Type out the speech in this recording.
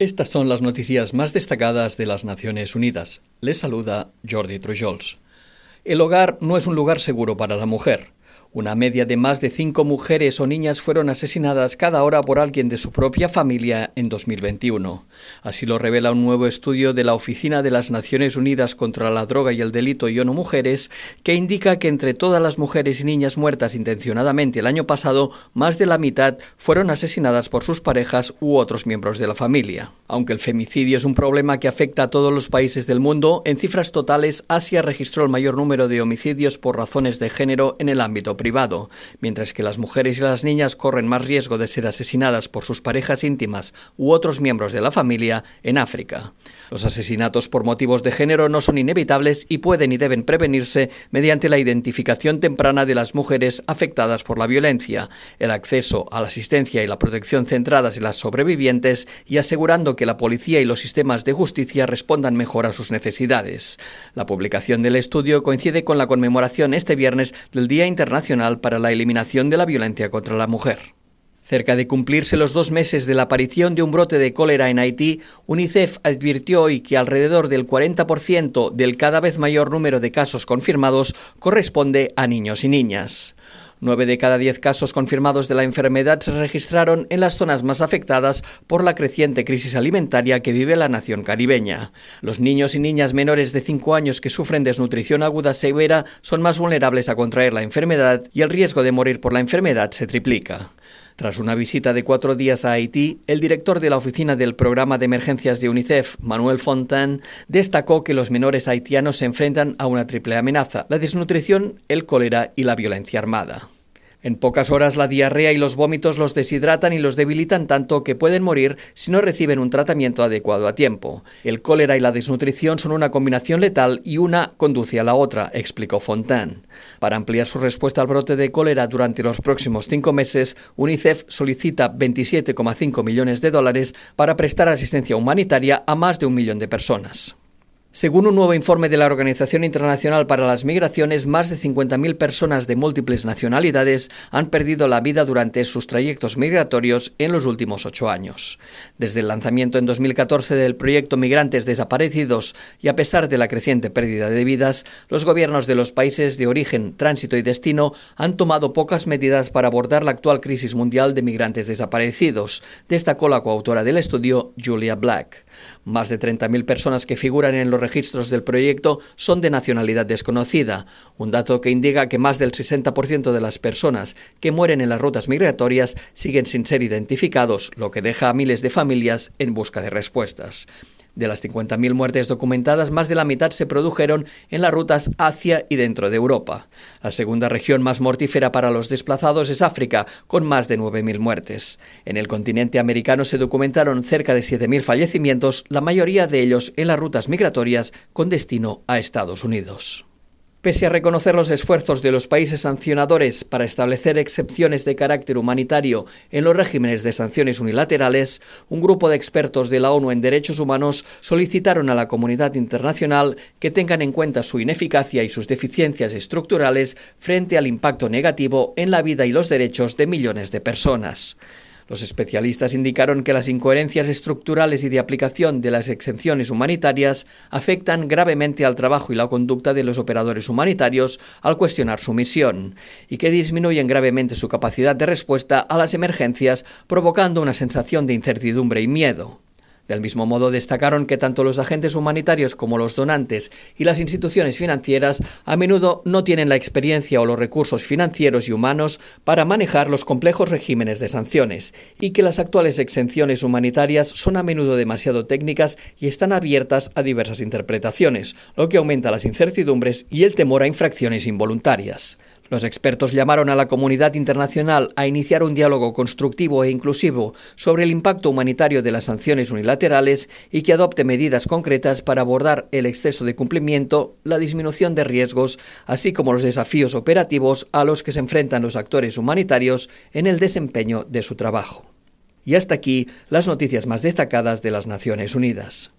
Estas son las noticias más destacadas de las Naciones Unidas. Les saluda Jordi Trujols. El hogar no es un lugar seguro para la mujer. Una media de más de cinco mujeres o niñas fueron asesinadas cada hora por alguien de su propia familia en 2021. Así lo revela un nuevo estudio de la Oficina de las Naciones Unidas contra la Droga y el Delito y ONU Mujeres, que indica que entre todas las mujeres y niñas muertas intencionadamente el año pasado, más de la mitad fueron asesinadas por sus parejas u otros miembros de la familia. Aunque el femicidio es un problema que afecta a todos los países del mundo, en cifras totales Asia registró el mayor número de homicidios por razones de género en el ámbito privado, mientras que las mujeres y las niñas corren más riesgo de ser asesinadas por sus parejas íntimas u otros miembros de la familia en África. Los asesinatos por motivos de género no son inevitables y pueden y deben prevenirse mediante la identificación temprana de las mujeres afectadas por la violencia, el acceso a la asistencia y la protección centradas en las sobrevivientes y asegurando que la policía y los sistemas de justicia respondan mejor a sus necesidades. La publicación del estudio coincide con la conmemoración este viernes del Día Internacional para la Eliminación de la Violencia contra la Mujer. Cerca de cumplirse los dos meses de la aparición de un brote de cólera en Haití, UNICEF advirtió hoy que alrededor del 40% del cada vez mayor número de casos confirmados corresponde a niños y niñas. Nueve de cada diez casos confirmados de la enfermedad se registraron en las zonas más afectadas por la creciente crisis alimentaria que vive la nación caribeña. Los niños y niñas menores de 5 años que sufren desnutrición aguda severa son más vulnerables a contraer la enfermedad y el riesgo de morir por la enfermedad se triplica. Tras una visita de cuatro días a Haití, el director de la oficina del programa de emergencias de UNICEF, Manuel Fontaine, destacó que los menores haitianos se enfrentan a una triple amenaza, la desnutrición, el cólera y la violencia armada. En pocas horas la diarrea y los vómitos los deshidratan y los debilitan tanto que pueden morir si no reciben un tratamiento adecuado a tiempo. El cólera y la desnutrición son una combinación letal y una conduce a la otra, explicó Fontaine. Para ampliar su respuesta al brote de cólera durante los próximos cinco meses, UNICEF solicita 27,5 millones de dólares para prestar asistencia humanitaria a más de un millón de personas. Según un nuevo informe de la Organización Internacional para las Migraciones, más de 50.000 personas de múltiples nacionalidades han perdido la vida durante sus trayectos migratorios en los últimos ocho años. Desde el lanzamiento en 2014 del proyecto Migrantes Desaparecidos y a pesar de la creciente pérdida de vidas, los gobiernos de los países de origen, tránsito y destino han tomado pocas medidas para abordar la actual crisis mundial de migrantes desaparecidos, destacó la coautora del estudio, Julia Black. Más de 30.000 personas que figuran en los registros del proyecto son de nacionalidad desconocida, un dato que indica que más del 60% de las personas que mueren en las rutas migratorias siguen sin ser identificados, lo que deja a miles de familias en busca de respuestas. De las 50.000 muertes documentadas, más de la mitad se produjeron en las rutas hacia y dentro de Europa. La segunda región más mortífera para los desplazados es África, con más de 9.000 muertes. En el continente americano se documentaron cerca de 7.000 fallecimientos, la mayoría de ellos en las rutas migratorias con destino a Estados Unidos. Pese a reconocer los esfuerzos de los países sancionadores para establecer excepciones de carácter humanitario en los regímenes de sanciones unilaterales, un grupo de expertos de la ONU en derechos humanos solicitaron a la comunidad internacional que tengan en cuenta su ineficacia y sus deficiencias estructurales frente al impacto negativo en la vida y los derechos de millones de personas. Los especialistas indicaron que las incoherencias estructurales y de aplicación de las exenciones humanitarias afectan gravemente al trabajo y la conducta de los operadores humanitarios al cuestionar su misión, y que disminuyen gravemente su capacidad de respuesta a las emergencias, provocando una sensación de incertidumbre y miedo. Del mismo modo, destacaron que tanto los agentes humanitarios como los donantes y las instituciones financieras a menudo no tienen la experiencia o los recursos financieros y humanos para manejar los complejos regímenes de sanciones, y que las actuales exenciones humanitarias son a menudo demasiado técnicas y están abiertas a diversas interpretaciones, lo que aumenta las incertidumbres y el temor a infracciones involuntarias. Los expertos llamaron a la comunidad internacional a iniciar un diálogo constructivo e inclusivo sobre el impacto humanitario de las sanciones unilaterales y que adopte medidas concretas para abordar el exceso de cumplimiento, la disminución de riesgos, así como los desafíos operativos a los que se enfrentan los actores humanitarios en el desempeño de su trabajo. Y hasta aquí las noticias más destacadas de las Naciones Unidas.